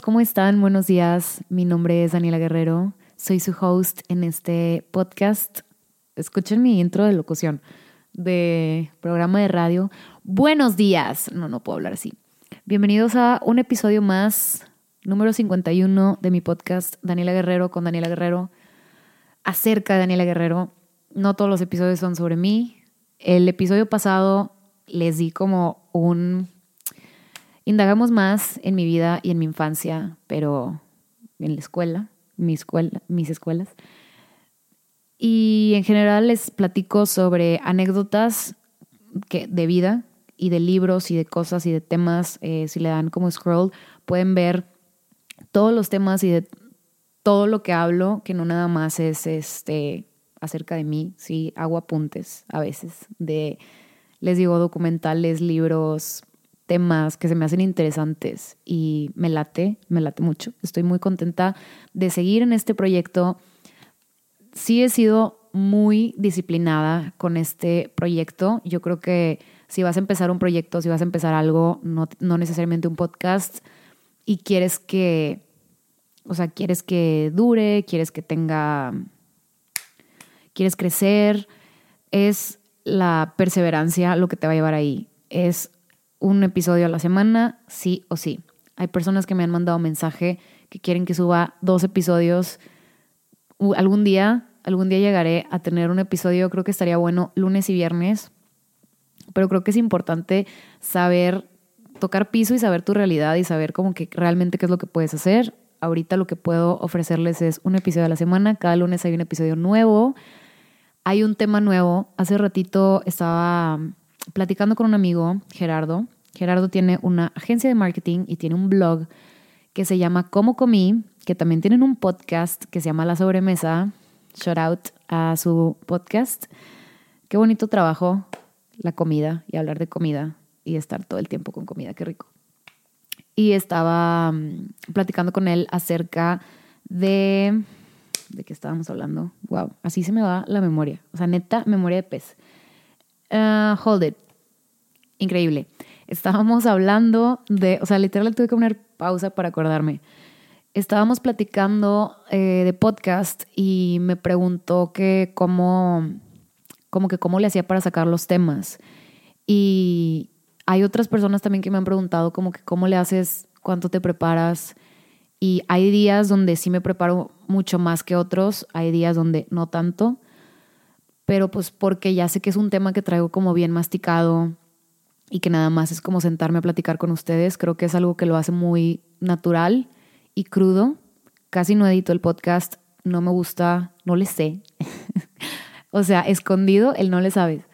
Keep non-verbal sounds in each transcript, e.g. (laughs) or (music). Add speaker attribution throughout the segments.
Speaker 1: ¿cómo están? Buenos días. Mi nombre es Daniela Guerrero. Soy su host en este podcast. Escuchen mi intro de locución de programa de radio. Buenos días. No, no puedo hablar así. Bienvenidos a un episodio más, número 51 de mi podcast Daniela Guerrero con Daniela Guerrero. Acerca de Daniela Guerrero. No todos los episodios son sobre mí. El episodio pasado les di como un Indagamos más en mi vida y en mi infancia, pero en la escuela, mi escuela, mis escuelas. Y en general les platico sobre anécdotas de vida y de libros y de cosas y de temas. Eh, si le dan como scroll, pueden ver todos los temas y de todo lo que hablo, que no nada más es este acerca de mí, sí, hago apuntes a veces de, les digo, documentales, libros, temas que se me hacen interesantes y me late, me late mucho. Estoy muy contenta de seguir en este proyecto. Sí he sido muy disciplinada con este proyecto. Yo creo que si vas a empezar un proyecto, si vas a empezar algo, no, no necesariamente un podcast, y quieres que, o sea, quieres que dure, quieres que tenga, quieres crecer, es la perseverancia lo que te va a llevar ahí. Es un episodio a la semana, sí o sí. Hay personas que me han mandado mensaje que quieren que suba dos episodios. Algún día, algún día llegaré a tener un episodio, creo que estaría bueno lunes y viernes, pero creo que es importante saber tocar piso y saber tu realidad y saber como que realmente qué es lo que puedes hacer. Ahorita lo que puedo ofrecerles es un episodio a la semana, cada lunes hay un episodio nuevo, hay un tema nuevo. Hace ratito estaba platicando con un amigo, Gerardo. Gerardo tiene una agencia de marketing y tiene un blog que se llama Cómo Comí, que también tienen un podcast que se llama La Sobremesa. Shout out a su podcast. Qué bonito trabajo la comida y hablar de comida y estar todo el tiempo con comida, qué rico. Y estaba mm, platicando con él acerca de... ¿De qué estábamos hablando? Wow, así se me va la memoria. O sea, neta, memoria de pez. Uh, hold it. Increíble. Estábamos hablando de, o sea, literal tuve que poner pausa para acordarme. Estábamos platicando eh, de podcast y me preguntó que cómo, como que cómo le hacía para sacar los temas. Y hay otras personas también que me han preguntado como que cómo le haces, cuánto te preparas. Y hay días donde sí me preparo mucho más que otros, hay días donde no tanto pero pues porque ya sé que es un tema que traigo como bien masticado y que nada más es como sentarme a platicar con ustedes, creo que es algo que lo hace muy natural y crudo. Casi no edito el podcast, no me gusta, no le sé. (laughs) o sea, escondido, él no le sabe.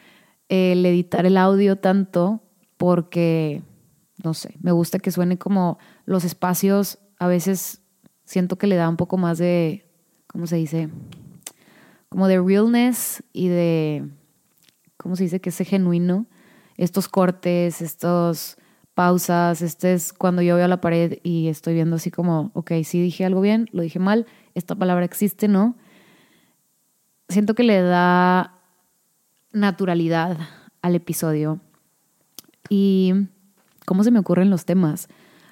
Speaker 1: El editar el audio tanto porque, no sé, me gusta que suene como los espacios, a veces siento que le da un poco más de, ¿cómo se dice? Como de realness y de, ¿cómo se dice? Que es genuino. Estos cortes, estos pausas, este es cuando yo veo la pared y estoy viendo así como, ok, si dije algo bien, lo dije mal, esta palabra existe, ¿no? Siento que le da naturalidad al episodio. Y cómo se me ocurren los temas.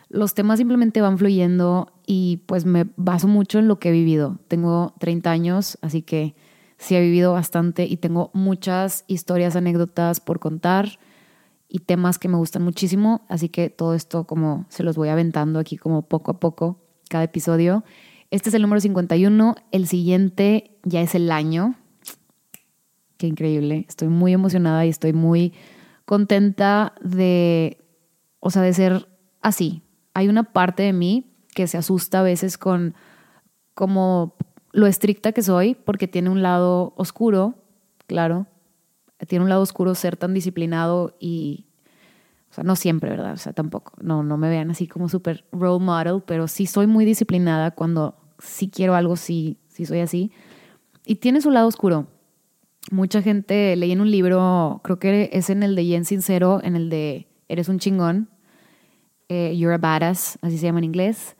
Speaker 1: Los temas simplemente van fluyendo y pues me baso mucho en lo que he vivido. Tengo 30 años, así que sí he vivido bastante y tengo muchas historias, anécdotas por contar y temas que me gustan muchísimo, así que todo esto como se los voy aventando aquí como poco a poco cada episodio. Este es el número 51, el siguiente ya es el año. Qué increíble, estoy muy emocionada y estoy muy contenta de, o sea, de ser así. Hay una parte de mí que se asusta a veces con como lo estricta que soy, porque tiene un lado oscuro, claro, tiene un lado oscuro ser tan disciplinado y, o sea, no siempre, ¿verdad? O sea, tampoco, no, no me vean así como súper role model, pero sí soy muy disciplinada cuando sí quiero algo, sí, sí soy así. Y tiene su lado oscuro. Mucha gente leí en un libro, creo que es en el de Jen Sincero, en el de Eres un chingón, eh, You're a Badass, así se llama en inglés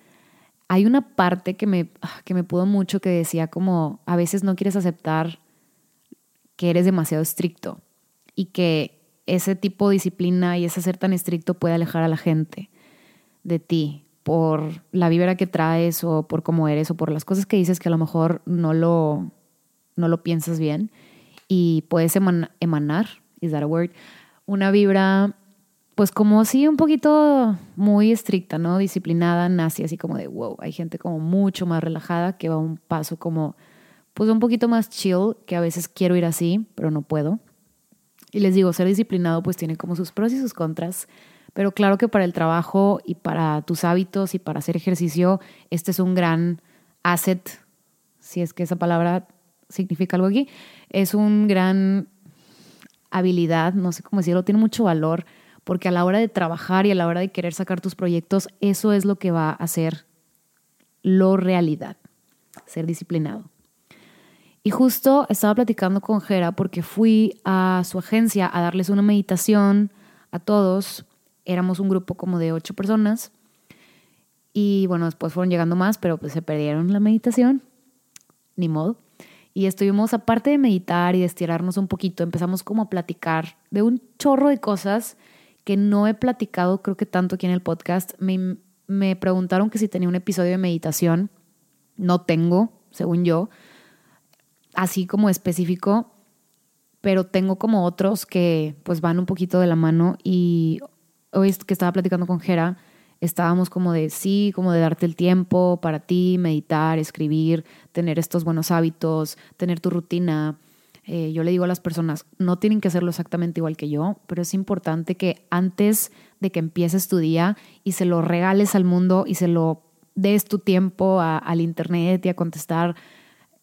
Speaker 1: hay una parte que me, ah, que me pudo mucho que decía como a veces no quieres aceptar que eres demasiado estricto y que ese tipo de disciplina y ese ser tan estricto puede alejar a la gente de ti por la vibra que traes o por cómo eres o por las cosas que dices que a lo mejor no lo, no lo piensas bien y puedes emanar, is that a word, una vibra pues como sí un poquito muy estricta, ¿no? Disciplinada, nazi, así como de wow, hay gente como mucho más relajada que va un paso como pues un poquito más chill, que a veces quiero ir así, pero no puedo. Y les digo, ser disciplinado pues tiene como sus pros y sus contras. Pero claro que para el trabajo y para tus hábitos y para hacer ejercicio, este es un gran asset, si es que esa palabra significa algo aquí, es un gran habilidad, no sé cómo decirlo, tiene mucho valor, porque a la hora de trabajar y a la hora de querer sacar tus proyectos, eso es lo que va a hacer lo realidad, ser disciplinado. Y justo estaba platicando con Jera porque fui a su agencia a darles una meditación a todos éramos un grupo como de ocho personas y bueno, después fueron llegando más, pero pues se perdieron la meditación, ni modo. Y estuvimos, aparte de meditar y de estirarnos un poquito, empezamos como a platicar de un chorro de cosas que no he platicado, creo que tanto aquí en el podcast. Me, me preguntaron que si tenía un episodio de meditación. No tengo, según yo, así como específico, pero tengo como otros que pues van un poquito de la mano y hoy que estaba platicando con Jera, estábamos como de sí, como de darte el tiempo para ti, meditar, escribir, tener estos buenos hábitos, tener tu rutina. Eh, yo le digo a las personas, no tienen que hacerlo exactamente igual que yo, pero es importante que antes de que empieces tu día y se lo regales al mundo y se lo des tu tiempo al internet y a contestar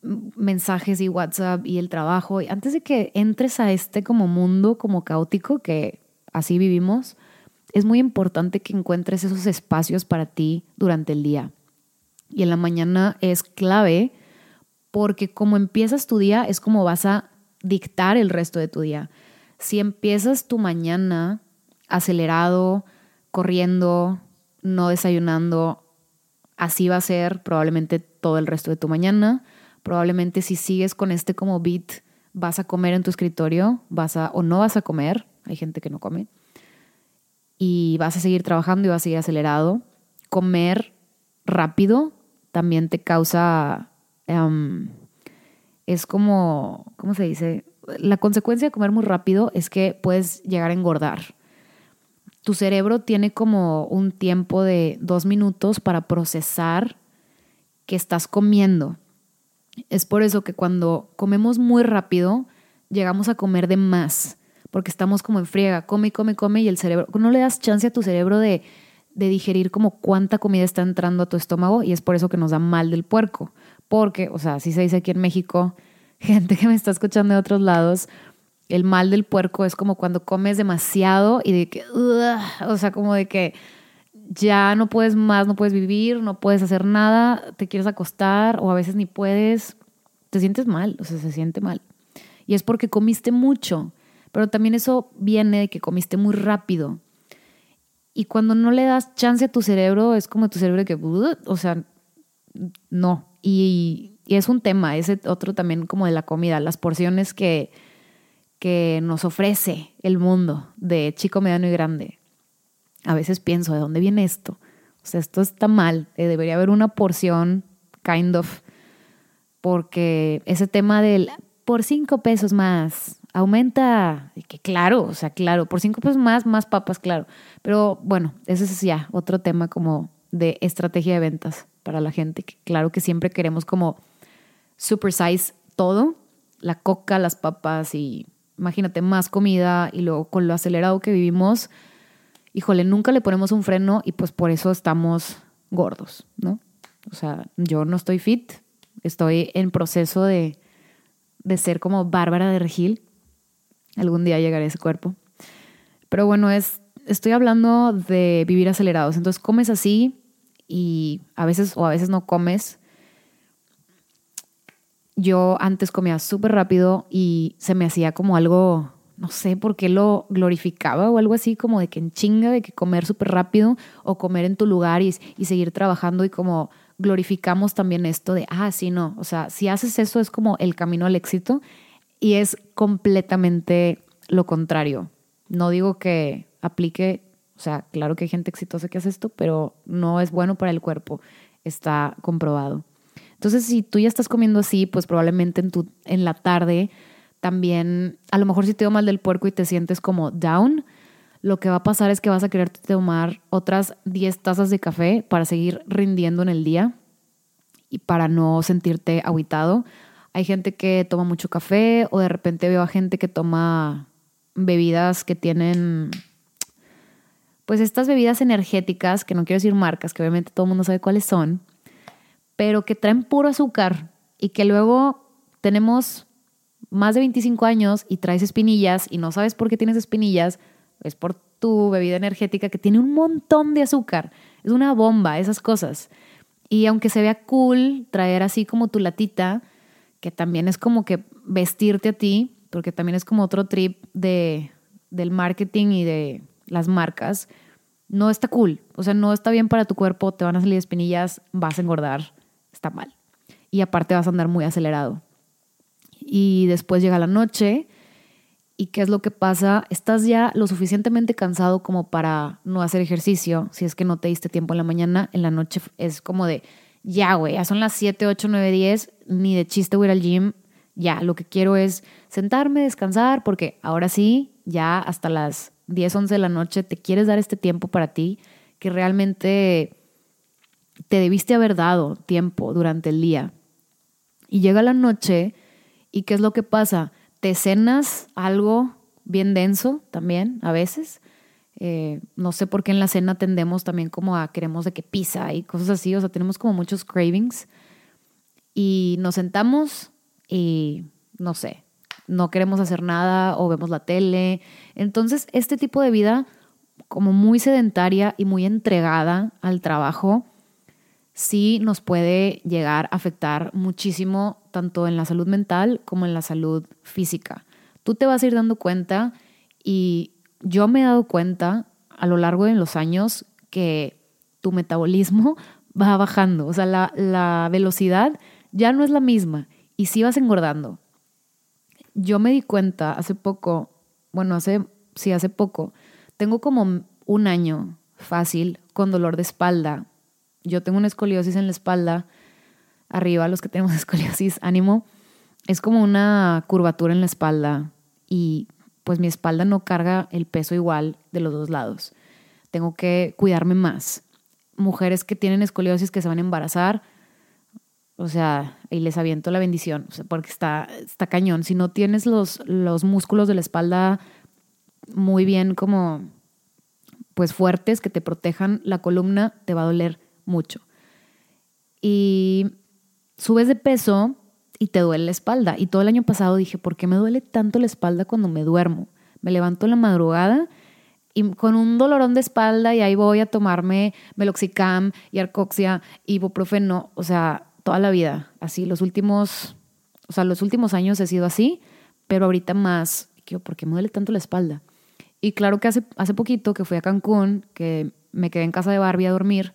Speaker 1: mensajes y WhatsApp y el trabajo, antes de que entres a este como mundo como caótico que así vivimos, es muy importante que encuentres esos espacios para ti durante el día. Y en la mañana es clave porque como empiezas tu día es como vas a dictar el resto de tu día. Si empiezas tu mañana acelerado, corriendo, no desayunando, así va a ser probablemente todo el resto de tu mañana. Probablemente si sigues con este como beat, vas a comer en tu escritorio, vas a o no vas a comer. Hay gente que no come y vas a seguir trabajando y vas a seguir acelerado. Comer rápido también te causa, em, es como, ¿cómo se dice? La consecuencia de comer muy rápido es que puedes llegar a engordar. Tu cerebro tiene como un tiempo de dos minutos para procesar que estás comiendo. Es por eso que cuando comemos muy rápido, llegamos a comer de más porque estamos como en friega, come, come, come y el cerebro, no le das chance a tu cerebro de, de digerir como cuánta comida está entrando a tu estómago y es por eso que nos da mal del puerco. Porque, o sea, así se dice aquí en México, (laughs) gente que me está escuchando de otros lados, el mal del puerco es como cuando comes demasiado y de que, o sea, como de que ya no puedes más, no puedes vivir, no puedes hacer nada, te quieres acostar o a veces ni puedes, te sientes mal, o sea, se siente mal. Y es porque comiste mucho. Pero también eso viene de que comiste muy rápido. Y cuando no le das chance a tu cerebro, es como tu cerebro que, o sea, no. Y, y, es un tema, ese otro también como de la comida, las porciones que, que nos ofrece el mundo de chico, mediano y grande. A veces pienso, ¿de dónde viene esto? O sea, esto está mal, eh, debería haber una porción, kind of, porque ese tema del por cinco pesos más, aumenta, que claro, o sea, claro, por cinco pesos más, más papas, claro. Pero bueno, ese es ya otro tema como de estrategia de ventas para la gente, que claro que siempre queremos como super size todo, la coca, las papas y imagínate más comida y luego con lo acelerado que vivimos, híjole, nunca le ponemos un freno y pues por eso estamos gordos, ¿no? O sea, yo no estoy fit, estoy en proceso de, de ser como Bárbara de Regil, Algún día llegaré a ese cuerpo. Pero bueno, es, estoy hablando de vivir acelerados. Entonces comes así y a veces o a veces no comes. Yo antes comía súper rápido y se me hacía como algo, no sé por qué lo glorificaba o algo así, como de que en chinga, de que comer súper rápido o comer en tu lugar y, y seguir trabajando y como glorificamos también esto de, ah, sí, no, o sea, si haces eso es como el camino al éxito y es completamente lo contrario. No digo que aplique O sea, claro que hay gente exitosa que hace esto, pero no es bueno para el cuerpo. Está comprobado. Entonces, si tú ya estás comiendo así, pues probablemente en, tu, en la tarde también, a lo mejor si te dio mal del puerco y te sientes como down, lo que va a pasar es que vas a querer tomar otras 10 tazas de café para seguir rindiendo en el día y para no sentirte aguitado. Hay gente que toma mucho café o de repente veo a gente que toma bebidas que tienen, pues estas bebidas energéticas, que no quiero decir marcas, que obviamente todo el mundo sabe cuáles son, pero que traen puro azúcar y que luego tenemos más de 25 años y traes espinillas y no sabes por qué tienes espinillas, es por tu bebida energética que tiene un montón de azúcar. Es una bomba, esas cosas. Y aunque se vea cool traer así como tu latita, que también es como que vestirte a ti, porque también es como otro trip de, del marketing y de las marcas, no está cool. O sea, no está bien para tu cuerpo, te van a salir espinillas, vas a engordar, está mal. Y aparte vas a andar muy acelerado. Y después llega la noche y ¿qué es lo que pasa? Estás ya lo suficientemente cansado como para no hacer ejercicio. Si es que no te diste tiempo en la mañana, en la noche es como de, ya, güey, ya son las 7, 8, 9, 10, ni de chiste voy ir al gym, ya, lo que quiero es sentarme, descansar, porque ahora sí, ya hasta las 10, 11 de la noche te quieres dar este tiempo para ti, que realmente te debiste haber dado tiempo durante el día. Y llega la noche y ¿qué es lo que pasa? Te cenas algo bien denso también a veces. Eh, no sé por qué en la cena tendemos también como a queremos de que pizza y cosas así, o sea, tenemos como muchos cravings y nos sentamos y no sé, no queremos hacer nada o vemos la tele. Entonces, este tipo de vida como muy sedentaria y muy entregada al trabajo, sí nos puede llegar a afectar muchísimo tanto en la salud mental como en la salud física. Tú te vas a ir dando cuenta y yo me he dado cuenta a lo largo de los años que tu metabolismo (laughs) va bajando, o sea, la, la velocidad ya no es la misma y si vas engordando. Yo me di cuenta hace poco, bueno, hace, sí, hace poco, tengo como un año fácil con dolor de espalda. Yo tengo una escoliosis en la espalda, arriba los que tenemos (laughs) escoliosis, ánimo, es como una curvatura en la espalda y pues mi espalda no carga el peso igual de los dos lados. Tengo que cuidarme más. Mujeres que tienen escoliosis que se van a embarazar, o sea, y les aviento la bendición, porque está, está cañón. Si no tienes los, los músculos de la espalda muy bien como pues fuertes que te protejan la columna, te va a doler mucho. Y subes de peso y te duele la espalda. Y todo el año pasado dije, ¿por qué me duele tanto la espalda cuando me duermo? Me levanto la madrugada y con un dolorón de espalda y ahí voy a tomarme meloxicam y arcoxia, ibuprofeno, o sea, toda la vida, así, los últimos, o sea, los últimos años he sido así, pero ahorita más, ¿por qué me duele tanto la espalda? Y claro que hace, hace poquito que fui a Cancún, que me quedé en casa de Barbie a dormir,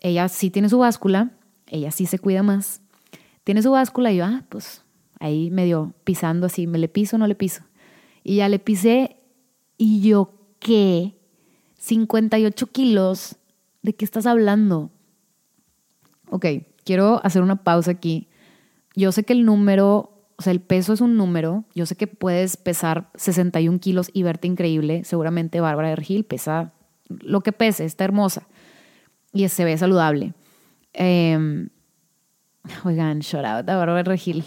Speaker 1: ella sí tiene su báscula, ella sí se cuida más, tiene su báscula y yo, ah, pues ahí medio pisando así, ¿me le piso no le piso? Y ya le pisé y yo, ¿qué? 58 kilos, ¿de qué estás hablando? Ok, quiero hacer una pausa aquí. Yo sé que el número, o sea, el peso es un número. Yo sé que puedes pesar 61 kilos y verte increíble. Seguramente Bárbara de Regil pesa lo que pese, está hermosa y se ve saludable. Em, oigan, shout out a Bárbara Regil.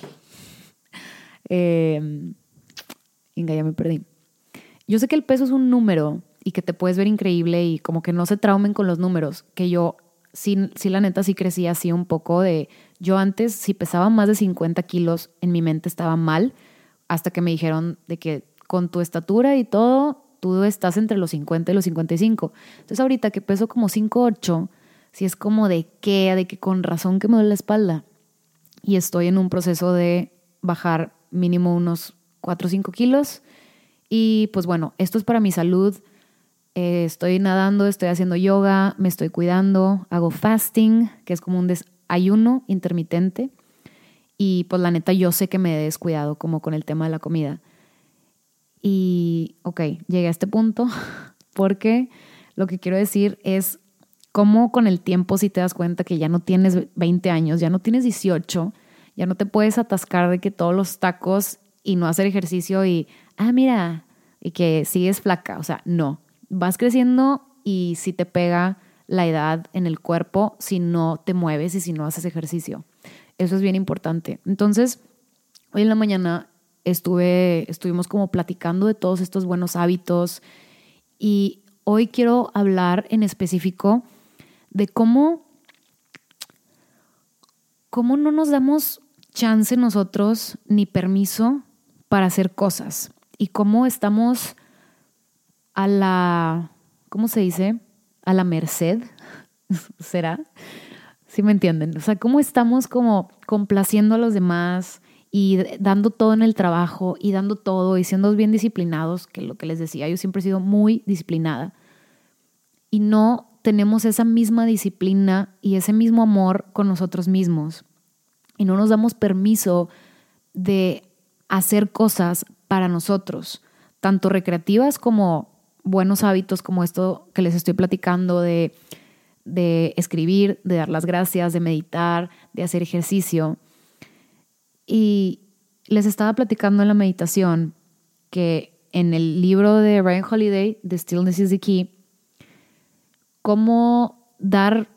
Speaker 1: Eh, ya me perdí. Yo sé que el peso es un número y que te puedes ver increíble y como que no se traumen con los números, que yo sí, sí, la neta sí crecía así un poco de, yo antes si pesaba más de 50 kilos, en mi mente estaba mal, hasta que me dijeron de que con tu estatura y todo, tú estás entre los 50 y los 55. Entonces ahorita que peso como 5'8", si es como de qué, de que con razón que me duele la espalda. Y estoy en un proceso de bajar mínimo unos 4 o 5 kilos. Y pues bueno, esto es para mi salud eh, estoy nadando, estoy haciendo yoga, me estoy cuidando, hago fasting, que es como un ayuno intermitente. Y pues la neta yo sé que me he descuidado como con el tema de la comida. Y ok, llegué a este punto (laughs) porque lo que quiero decir es cómo con el tiempo si te das cuenta que ya no tienes 20 años, ya no tienes 18, ya no te puedes atascar de que todos los tacos y no hacer ejercicio y, ah, mira, y que sigues flaca. O sea, no. Vas creciendo y si te pega la edad en el cuerpo si no te mueves y si no haces ejercicio. Eso es bien importante. Entonces, hoy en la mañana estuve, estuvimos como platicando de todos estos buenos hábitos y hoy quiero hablar en específico de cómo, cómo no nos damos chance nosotros ni permiso para hacer cosas y cómo estamos a la, ¿cómo se dice? A la merced, (laughs) ¿será? ¿Sí me entienden? O sea, cómo estamos como complaciendo a los demás y dando todo en el trabajo y dando todo y siendo bien disciplinados, que lo que les decía, yo siempre he sido muy disciplinada. Y no tenemos esa misma disciplina y ese mismo amor con nosotros mismos. Y no nos damos permiso de hacer cosas para nosotros, tanto recreativas como buenos hábitos como esto que les estoy platicando de de escribir, de dar las gracias, de meditar, de hacer ejercicio. Y les estaba platicando en la meditación que en el libro de Ryan Holiday, The Stillness is the Key, cómo dar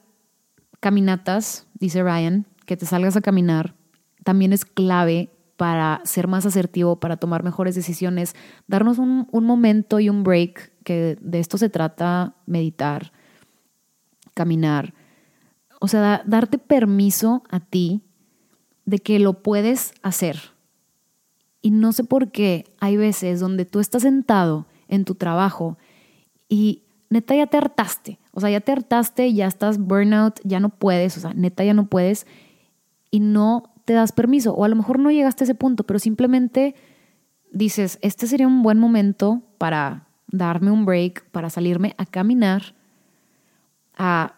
Speaker 1: caminatas, dice Ryan, que te salgas a caminar, también es clave para ser más asertivo, para tomar mejores decisiones, darnos un, momento y un break, que de esto se trata meditar caminar. O sea, darte permiso a ti de que lo puedes hacer. Y no sé por qué hay veces donde tú estás sentado en tu trabajo y neta ya te hartaste. O sea, ya te hartaste, ya estás burnout, ya no puedes, o sea, neta ya no puedes y no te das permiso. O a lo mejor no llegaste a ese punto, pero simplemente dices, este sería un buen momento para darme un break, para salirme a caminar a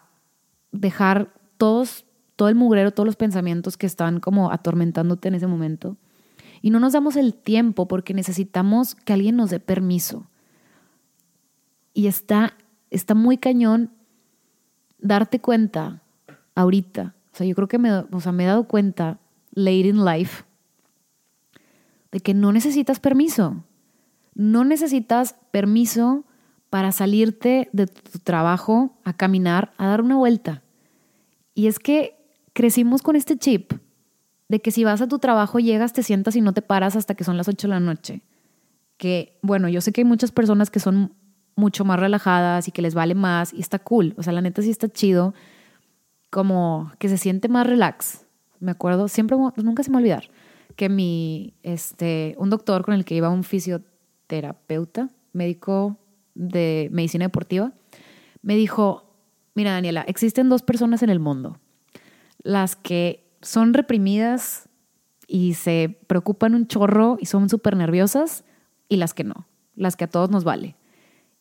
Speaker 1: dejar todos, todo el mugrero, todos los pensamientos que están como atormentándote en ese momento. Y no nos damos el tiempo porque necesitamos que alguien nos dé permiso. Y está, está muy cañón darte cuenta ahorita. O sea, yo creo que me, o sea, me he dado cuenta late in life de que no necesitas permiso. No necesitas permiso para salirte de tu trabajo a caminar, a dar una vuelta. Y es que crecimos con este chip de que si vas a tu trabajo, llegas, te sientas y no te paras hasta que son las 8 de la noche. Que, bueno, yo sé que hay muchas personas que son mucho más relajadas y que les vale más y está cool. O sea, la neta sí está chido, como que se siente más relax. Me acuerdo, siempre, nunca se me va a olvidar, que mi, este, un doctor con el que iba un fisioterapeuta, médico de medicina deportiva, me dijo, mira Daniela, existen dos personas en el mundo, las que son reprimidas y se preocupan un chorro y son súper nerviosas y las que no, las que a todos nos vale.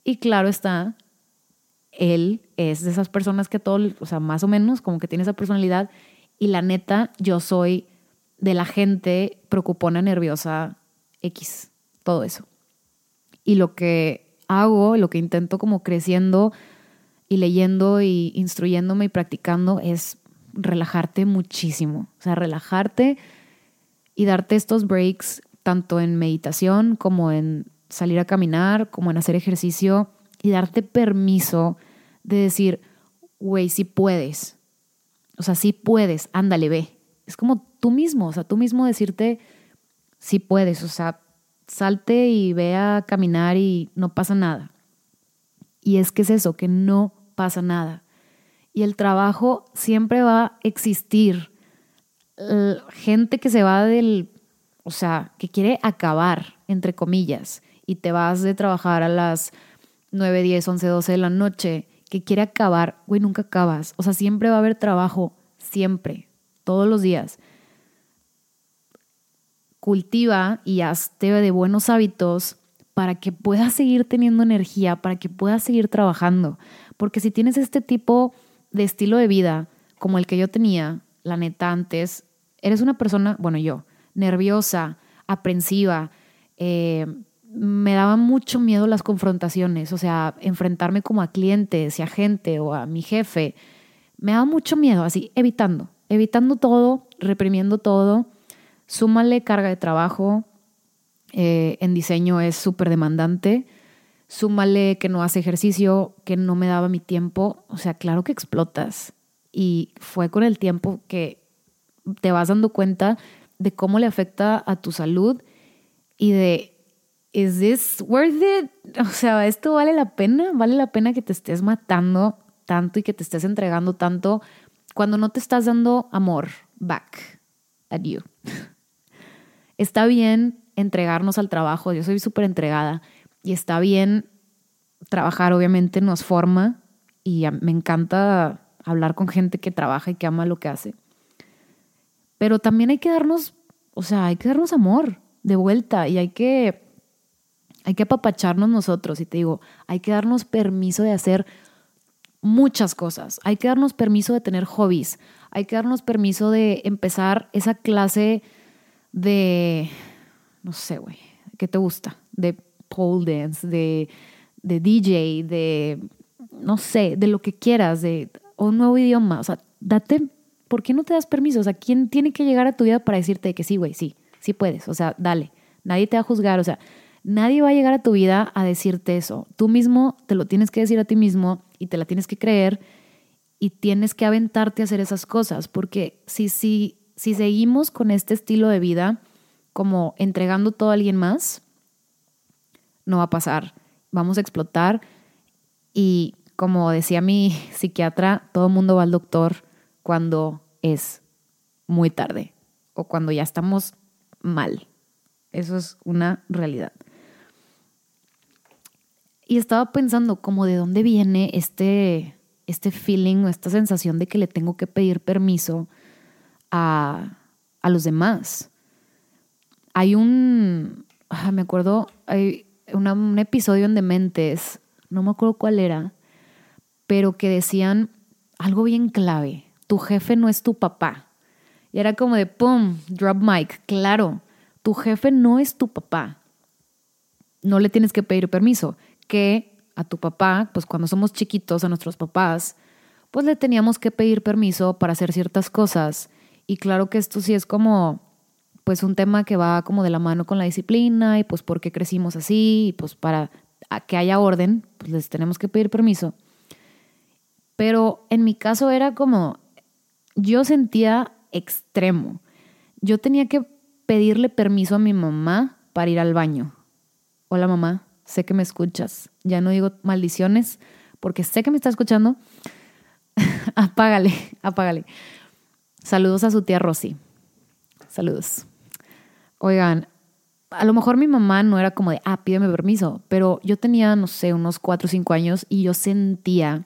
Speaker 1: Y claro está, él es de esas personas que a todos, o sea, más o menos como que tiene esa personalidad y la neta, yo soy de la gente preocupona, nerviosa, X, todo eso. Y lo que hago, lo que intento como creciendo y leyendo y instruyéndome y practicando es relajarte muchísimo. O sea, relajarte y darte estos breaks tanto en meditación como en salir a caminar, como en hacer ejercicio y darte permiso de decir, güey, si puedes. O sea, si puedes, ándale, ve. Es como tú mismo, o sea, tú mismo decirte, si puedes, o sea, salte y ve a caminar y no pasa nada. Y es que es eso, que no pasa nada. Y el trabajo siempre va a existir. gente que se va del, o sea, que quiere acabar, entre comillas, y te vas de trabajar a las 9, 10, 11, 12 de la noche, que quiere acabar, güey, nunca acabas. O sea, siempre va a haber trabajo, siempre, todos los días cultiva y hazte de buenos hábitos para que puedas seguir teniendo energía, para que puedas seguir trabajando. Porque si tienes este tipo de estilo de vida como el que yo tenía, la neta antes, eres una persona, bueno yo, nerviosa, aprensiva, eh, me daba mucho miedo las confrontaciones, o sea, enfrentarme como a clientes y a gente o a mi jefe. Me daba mucho miedo, así, evitando, evitando todo, reprimiendo todo. Súmale carga de trabajo, eh, en diseño es súper demandante. Súmale que no hace ejercicio, que no me daba mi tiempo. O sea, claro que explotas. Y fue con el tiempo que te vas dando cuenta de cómo le afecta a tu salud y de, ¿is this worth it? (laughs) O sea, ¿esto vale la pena? ¿Vale la pena que te estés matando tanto y que te estés entregando tanto cuando no te estás dando amor back at you? (laughs) Está bien entregarnos al trabajo, yo soy súper entregada y está bien trabajar, obviamente nos forma y me encanta hablar con gente que trabaja y que ama lo que hace. Pero también hay que darnos, o sea, hay que darnos amor de vuelta y hay que, hay que apapacharnos nosotros. Y te digo, hay que darnos permiso de hacer muchas cosas. Hay que darnos permiso de tener hobbies. Hay que darnos permiso de empezar esa clase de, no sé, güey, ¿qué te gusta? De pole dance, de, de DJ, de, no sé, de lo que quieras, de un nuevo idioma. O sea, date, ¿por qué no te das permiso? O sea, ¿quién tiene que llegar a tu vida para decirte que sí, güey, sí, sí puedes? O sea, dale, nadie te va a juzgar, o sea, nadie va a llegar a tu vida a decirte eso. Tú mismo te lo tienes que decir a ti mismo y te la tienes que creer y tienes que aventarte a hacer esas cosas, porque si, si, si seguimos con este estilo de vida, como entregando todo a alguien más, no va a pasar. Vamos a explotar y como decía mi (laughs) psiquiatra, todo el mundo va al doctor cuando es muy tarde o cuando ya estamos mal. Eso es una realidad. Y estaba pensando como de dónde viene este, este feeling o esta sensación de que le tengo que pedir permiso a, a los demás. Hay un, ah, me acuerdo, hay un episodio en Dementes, no me acuerdo cuál era, pero que decían algo bien clave, tu jefe no es tu papá. Y era como de, ¡pum!, drop mic, claro, tu jefe no es tu papá. No le tienes que pedir permiso, que a tu papá, pues cuando somos chiquitos, a nuestros papás, pues le teníamos que pedir permiso para hacer ciertas cosas. Y claro que esto sí es como pues un tema que va como de la mano con la disciplina y pues por qué crecimos así y pues para que haya orden, pues les tenemos que pedir permiso. Pero en mi caso era como, yo sentía extremo. Yo tenía que pedirle permiso a mi mamá para ir al baño. Hola mamá, sé que me escuchas. Ya no digo maldiciones porque sé que me está escuchando. (laughs) apágale, apágale. Saludos a su tía Rosy. Saludos. Oigan, a lo mejor mi mamá no era como de, ah, pídeme permiso, pero yo tenía, no sé, unos cuatro o cinco años y yo sentía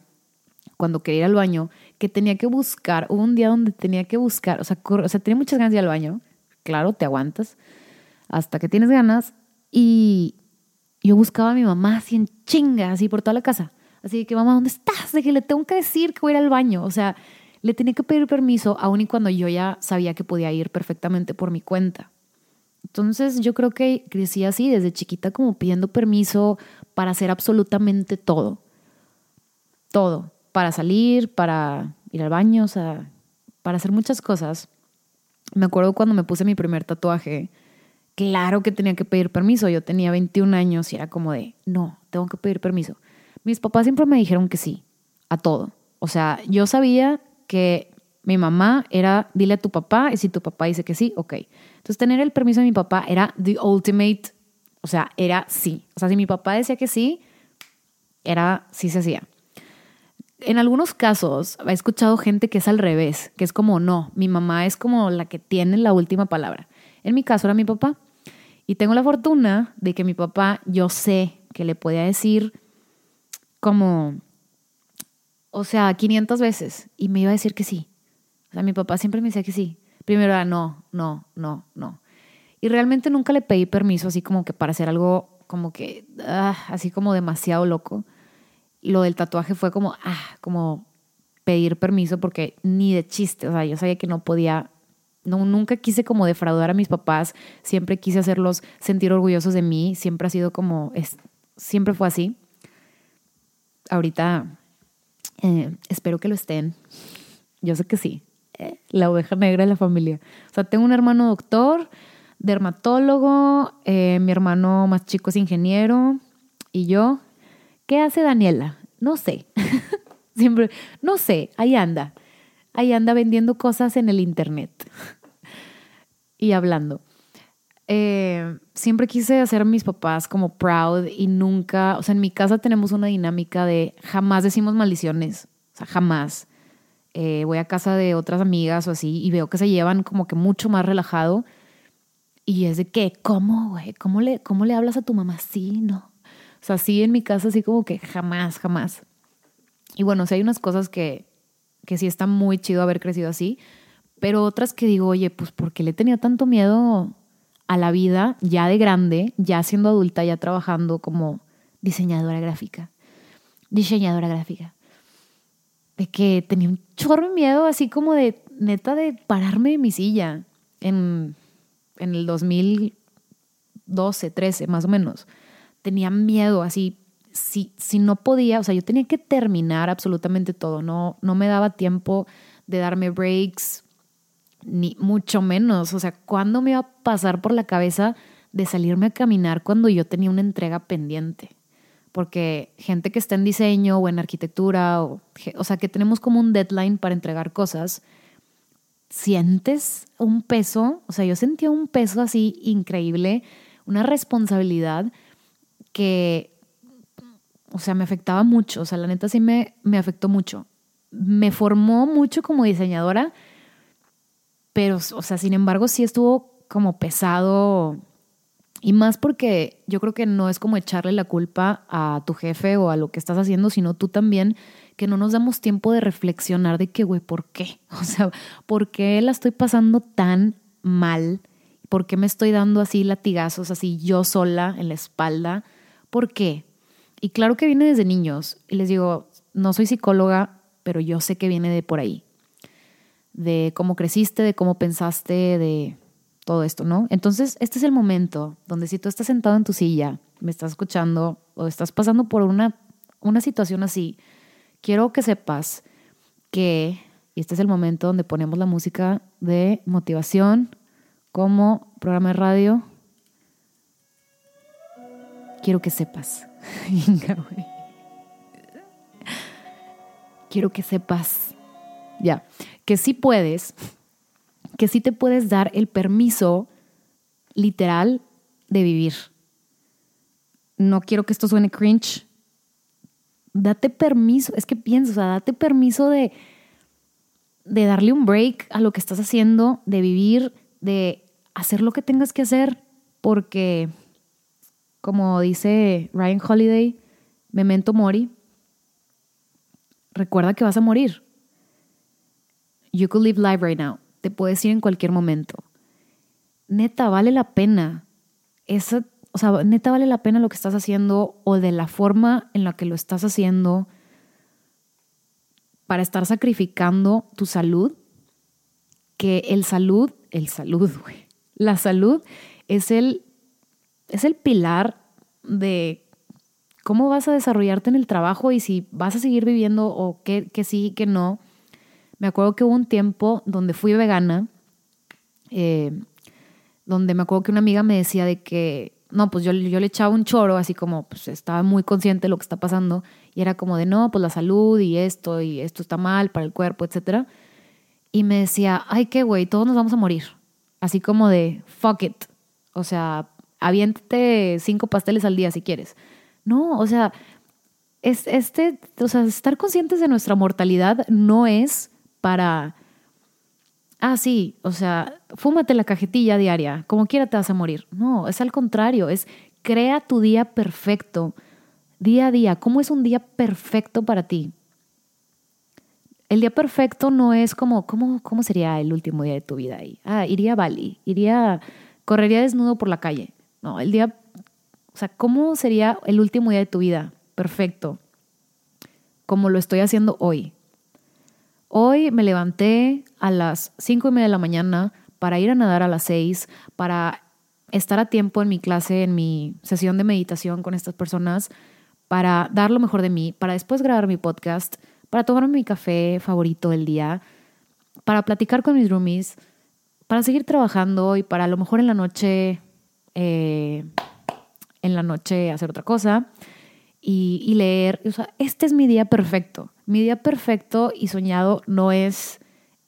Speaker 1: cuando quería ir al baño que tenía que buscar, hubo un día donde tenía que buscar, o sea, o sea, tenía muchas ganas de ir al baño, claro, te aguantas hasta que tienes ganas y yo buscaba a mi mamá así en chinga, así por toda la casa. Así que, mamá, ¿dónde estás? De que le tengo que decir que voy a ir al baño. O sea, le tenía que pedir permiso, aun y cuando yo ya sabía que podía ir perfectamente por mi cuenta. Entonces yo creo que crecí así desde chiquita como pidiendo permiso para hacer absolutamente todo. Todo. Para salir, para ir al baño, o sea, para hacer muchas cosas. Me acuerdo cuando me puse mi primer tatuaje, claro que tenía que pedir permiso. Yo tenía 21 años y era como de, no, tengo que pedir permiso. Mis papás siempre me dijeron que sí, a todo. O sea, yo sabía que mi mamá era, dile a tu papá, y si tu papá dice que sí, ok. Entonces, tener el permiso de mi papá era the ultimate, o sea, era sí. O sea, si mi papá decía que sí, era sí se hacía. En algunos casos he escuchado gente que es al revés, que es como, no, mi mamá es como la que tiene la última palabra. En mi caso era mi papá. Y tengo la fortuna de que mi papá, yo sé que le podía decir como, o sea, 500 veces y me iba a decir que sí. O sea, mi papá siempre me decía que sí. Primero era no, no, no, no. Y realmente nunca le pedí permiso así como que para hacer algo como que, ah, así como demasiado loco. Lo del tatuaje fue como, ah, como pedir permiso porque ni de chiste, o sea, yo sabía que no podía No, nunca quise como defraudar a mis papás, siempre quise hacerlos sentir orgullosos de mí, siempre ha sido como, es, siempre fue así. Ahorita eh, espero que lo estén. Yo sé que sí. Eh, la oveja negra de la familia. O sea, tengo un hermano doctor, dermatólogo, eh, mi hermano más chico es ingeniero y yo. ¿Qué hace Daniela? No sé. (laughs) Siempre, no sé, ahí anda. Ahí anda vendiendo cosas en el internet y hablando. Eh, siempre quise hacer a mis papás como proud y nunca, o sea, en mi casa tenemos una dinámica de jamás decimos maldiciones, o sea, jamás. Eh, voy a casa de otras amigas o así y veo que se llevan como que mucho más relajado y es de que, ¿cómo, güey? ¿Cómo le, ¿Cómo le hablas a tu mamá? Sí, no. O sea, sí en mi casa así como que jamás, jamás. Y bueno, si hay unas cosas que, que sí está muy chido haber crecido así, pero otras que digo, oye, pues ¿por qué le tenía tanto miedo a la vida ya de grande, ya siendo adulta, ya trabajando como diseñadora gráfica? Diseñadora gráfica. De que tenía un chorro de miedo, así como de neta de pararme de mi silla en, en el 2012, 13, más o menos. Tenía miedo, así si, si no podía, o sea, yo tenía que terminar absolutamente todo, no, no me daba tiempo de darme breaks, ni mucho menos, o sea, ¿cuándo me iba a pasar por la cabeza de salirme a caminar cuando yo tenía una entrega pendiente? Porque gente que está en diseño o en arquitectura, o, o sea, que tenemos como un deadline para entregar cosas, sientes un peso, o sea, yo sentía un peso así increíble, una responsabilidad que o sea, me afectaba mucho, o sea, la neta sí me, me afectó mucho. Me formó mucho como diseñadora, pero, o sea, sin embargo, sí estuvo como pesado. Y más porque yo creo que no es como echarle la culpa a tu jefe o a lo que estás haciendo, sino tú también, que no nos damos tiempo de reflexionar de que, güey, ¿por qué? (laughs) O sea, ¿por qué la estoy pasando tan mal? ¿Por qué me estoy dando así latigazos, así yo sola en la espalda? ¿Por qué? Y claro que viene desde niños. Y les digo, no soy psicóloga, pero yo sé que viene de por ahí. De cómo creciste, de cómo pensaste, de todo esto, ¿no? Entonces, este es el momento donde si tú estás sentado en tu silla, me estás escuchando o estás pasando por una, una situación así, quiero que sepas que, y este es el momento donde ponemos la música de motivación como programa de radio, quiero que sepas (laughs) Quiero que sepas, ya, que sí puedes, que sí te puedes dar el permiso literal de vivir. No quiero que esto suene cringe. Date permiso, es que piensa, o sea, date permiso de, de darle un break a lo que estás haciendo, de vivir, de hacer lo que tengas que hacer, porque como dice Ryan Holiday, memento mori, recuerda que vas a morir. You could live life right now. Te puedes ir en cualquier momento. Neta, vale la pena. Esa, o sea, neta, vale la pena lo que estás haciendo o de la forma en la que lo estás haciendo para estar sacrificando tu salud. Que el salud, el salud, güey. La salud es el es el pilar de cómo vas a desarrollarte en el trabajo y si vas a seguir viviendo o que, que sí, que no. Me acuerdo que hubo un tiempo donde fui vegana, eh, donde me acuerdo que una amiga me decía de que, no, pues yo, yo le echaba un choro, así como, pues estaba muy consciente de lo que está pasando, y era como de, no, pues la salud y esto, y esto está mal para el cuerpo, etc. Y me decía, ay, qué güey, todos nos vamos a morir. Así como de, fuck it. O sea, aviéntate cinco pasteles al día si quieres. No, o sea, es, este, o sea, estar conscientes de nuestra mortalidad no es para, ah, sí, o sea, fúmate la cajetilla diaria, como quiera te vas a morir. No, es al contrario, es crea tu día perfecto, día a día. ¿Cómo es un día perfecto para ti? El día perfecto no es como, ¿cómo, cómo sería el último día de tu vida ahí? Ah, iría a Bali, iría, correría desnudo por la calle. No, el día, o sea, ¿cómo sería el último día de tu vida? Perfecto. Como lo estoy haciendo hoy. Hoy me levanté a las cinco y media de la mañana para ir a nadar a las 6, para estar a tiempo en mi clase, en mi sesión de meditación con estas personas, para dar lo mejor de mí, para después grabar mi podcast, para tomarme mi café favorito del día, para platicar con mis roomies, para seguir trabajando y para a lo mejor en la noche, eh, en la noche hacer otra cosa y, leer. O sea, este es mi día perfecto. Mi día perfecto y soñado no es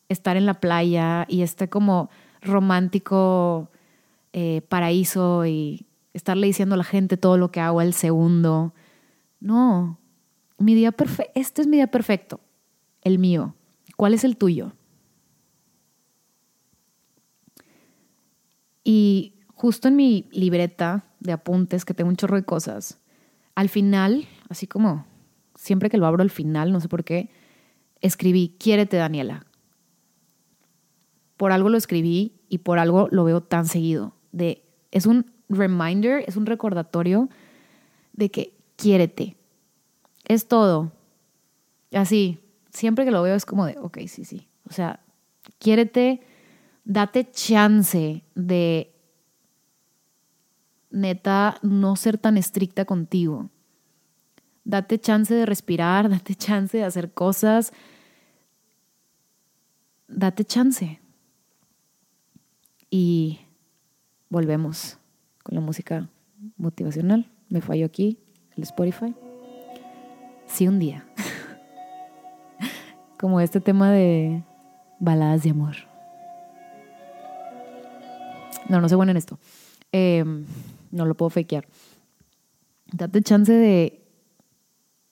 Speaker 1: estar en la playa y este como romántico eh, paraíso y estarle diciendo a la gente todo lo que hago al segundo. No, mi día perfecto, este es mi día perfecto, el mío. ¿Cuál es el tuyo? Y justo en mi libreta de apuntes, que tengo un chorro de cosas, al final, así como siempre que lo abro al final, no sé por qué, escribí, quiérete Daniela. Por algo lo escribí y por algo lo veo tan seguido. De, es un reminder, es un recordatorio de que quiérete. Es todo. Así, siempre que lo veo es como de, ok, sí, sí. O sea, quiérete, date chance de neta no ser tan estricta contigo. Date chance de respirar, (laughs) date chance de hacer cosas. Date chance. Y volvemos con la música motivacional. Me falló aquí el Spotify. Sí, un día. (laughs) Como este tema de baladas de amor. No, no sé bueno en esto. Em, no lo puedo fakear. Date chance de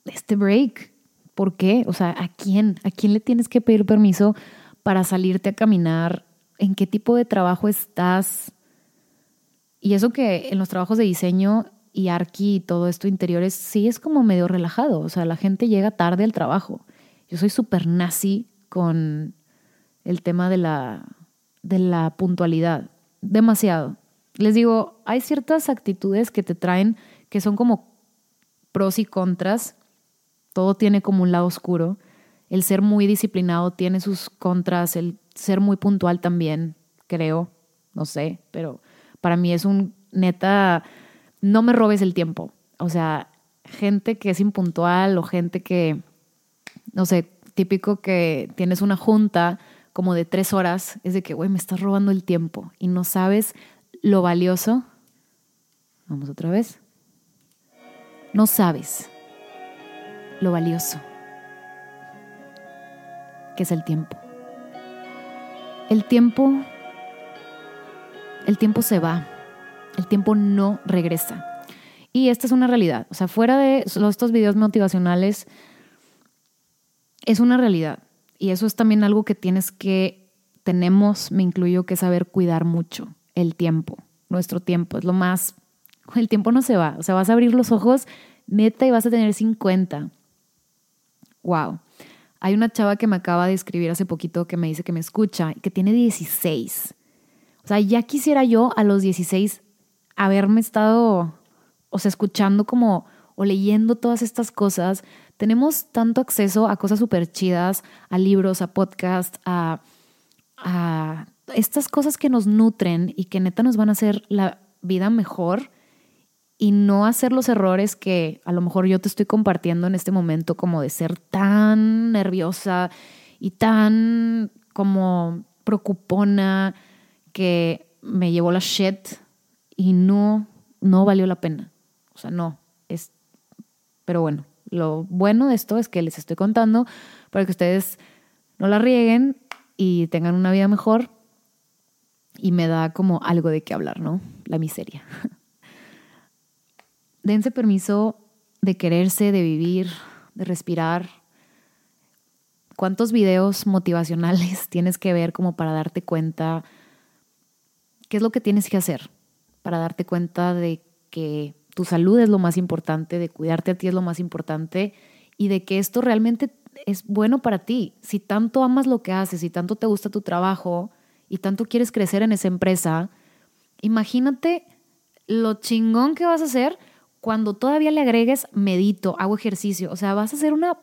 Speaker 1: este break. ¿Por qué? O sea, ¿a quién? ¿A quién le tienes que pedir permiso para salirte a caminar? ¿En qué tipo de trabajo estás? Y eso que en los trabajos de diseño y arqui y todo esto interiores sí es como medio relajado. O sea, la gente llega tarde al trabajo. Yo soy súper nazi con el tema de la, de la puntualidad. Demasiado. Les digo, hay ciertas actitudes que te traen que son como pros y contras. Todo tiene como un lado oscuro. El ser muy disciplinado tiene sus contras, el ser muy puntual también, creo, no sé, pero para mí es un neta, no me robes el tiempo. O sea, gente que es impuntual o gente que, no sé, típico que tienes una junta como de tres horas, es de que, güey, me estás robando el tiempo y no sabes lo valioso. Vamos otra vez. No sabes lo valioso que es el tiempo. El tiempo el tiempo se va, el tiempo no regresa. Y esta es una realidad. O sea, fuera de estos videos motivacionales, es una realidad. Y eso es también algo que tienes que, tenemos, me incluyo, que saber cuidar mucho el tiempo, nuestro tiempo. Es lo más, el tiempo no se va. O sea, vas a abrir los ojos neta y vas a tener 50. Wow. Hay una chava que me acaba de escribir hace poquito que me dice que me escucha y que tiene 16. O sea, ya quisiera yo a los 16 haberme estado, o sea, escuchando como o leyendo todas estas cosas. Tenemos tanto acceso a cosas súper chidas, a libros, a podcasts, a, a estas cosas que nos nutren y que neta nos van a hacer la vida mejor y no hacer los errores que a lo mejor yo te estoy compartiendo en este momento, como de ser tan nerviosa y tan como preocupona que me llevó la shit y no, no valió la pena. O sea, no. Es, pero bueno, lo bueno de esto es que les estoy contando para que ustedes no la rieguen y tengan una vida mejor. Y me da como algo de qué hablar, ¿no? La miseria. (laughs) Dense permiso de quererse, de vivir, de respirar. ¿Cuántos videos motivacionales (laughs) tienes que ver como para darte cuenta? ¿Qué es lo que tienes que hacer para darte cuenta de que tu salud es lo más importante, de cuidarte a ti es lo más importante y de que esto realmente es bueno para ti? Si tanto amas lo que haces, si tanto te gusta tu trabajo y tanto quieres crecer en esa empresa, imagínate lo chingón que vas a hacer cuando todavía le agregues medito, hago ejercicio, o sea, vas a hacer una,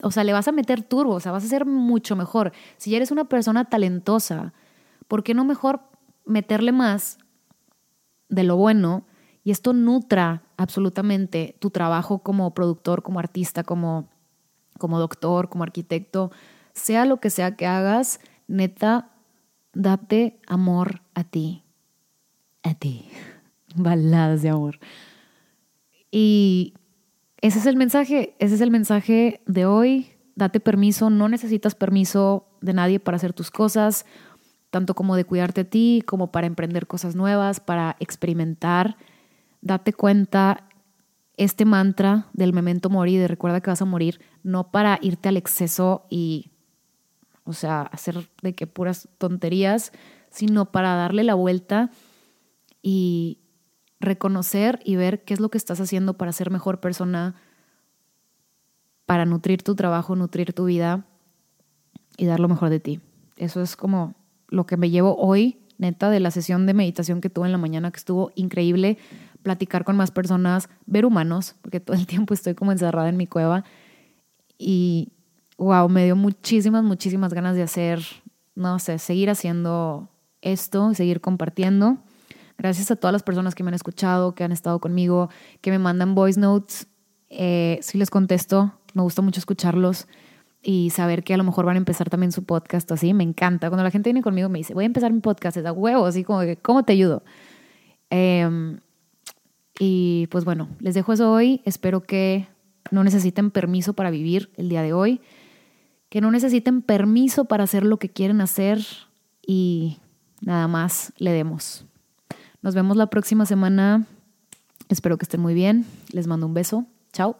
Speaker 1: o sea, le vas a meter turbo, o sea, vas a ser mucho mejor. Si eres una persona talentosa, ¿por qué no mejor meterle más de lo bueno y esto nutra absolutamente tu trabajo como productor, como artista, como, como doctor, como arquitecto, sea lo que sea que hagas, neta, date amor a ti. A ti. Baladas de amor. Y ese es el mensaje, ese es el mensaje de hoy. Date permiso, no necesitas permiso de nadie para hacer tus cosas, tanto como de cuidarte a ti, como para emprender cosas nuevas, para experimentar. Date cuenta este mantra del memento mori, de recuerda que vas a morir, no para irte al exceso y, o sea, hacer de que puras tonterías, sino para darle la vuelta y reconocer y ver qué es lo que estás haciendo para ser mejor persona, para nutrir tu trabajo, nutrir tu vida y dar lo mejor de ti. Eso es como lo que me llevo hoy, neta, de la sesión de meditación que tuve en la mañana, que estuvo increíble, platicar con más personas, ver humanos, porque todo el tiempo estoy como encerrada en mi cueva. Y, wow, me dio muchísimas, muchísimas ganas de hacer, no sé, seguir haciendo esto, seguir compartiendo. Gracias a todas las personas que me han escuchado, que han estado conmigo, que me mandan voice notes. Eh, si les contesto, me gusta mucho escucharlos y saber que a lo mejor van a empezar también su podcast así. Me encanta. Cuando la gente viene conmigo me dice, voy a empezar mi podcast, es a huevo, así como que, ¿cómo te ayudo? Em, y pues bueno, les dejo eso hoy. Espero que no necesiten permiso para vivir el día de hoy, que no necesiten permiso para hacer lo que quieren hacer y nada más le demos. Nos vemos la próxima semana. Espero que estén muy bien. Les mando un beso. Chao.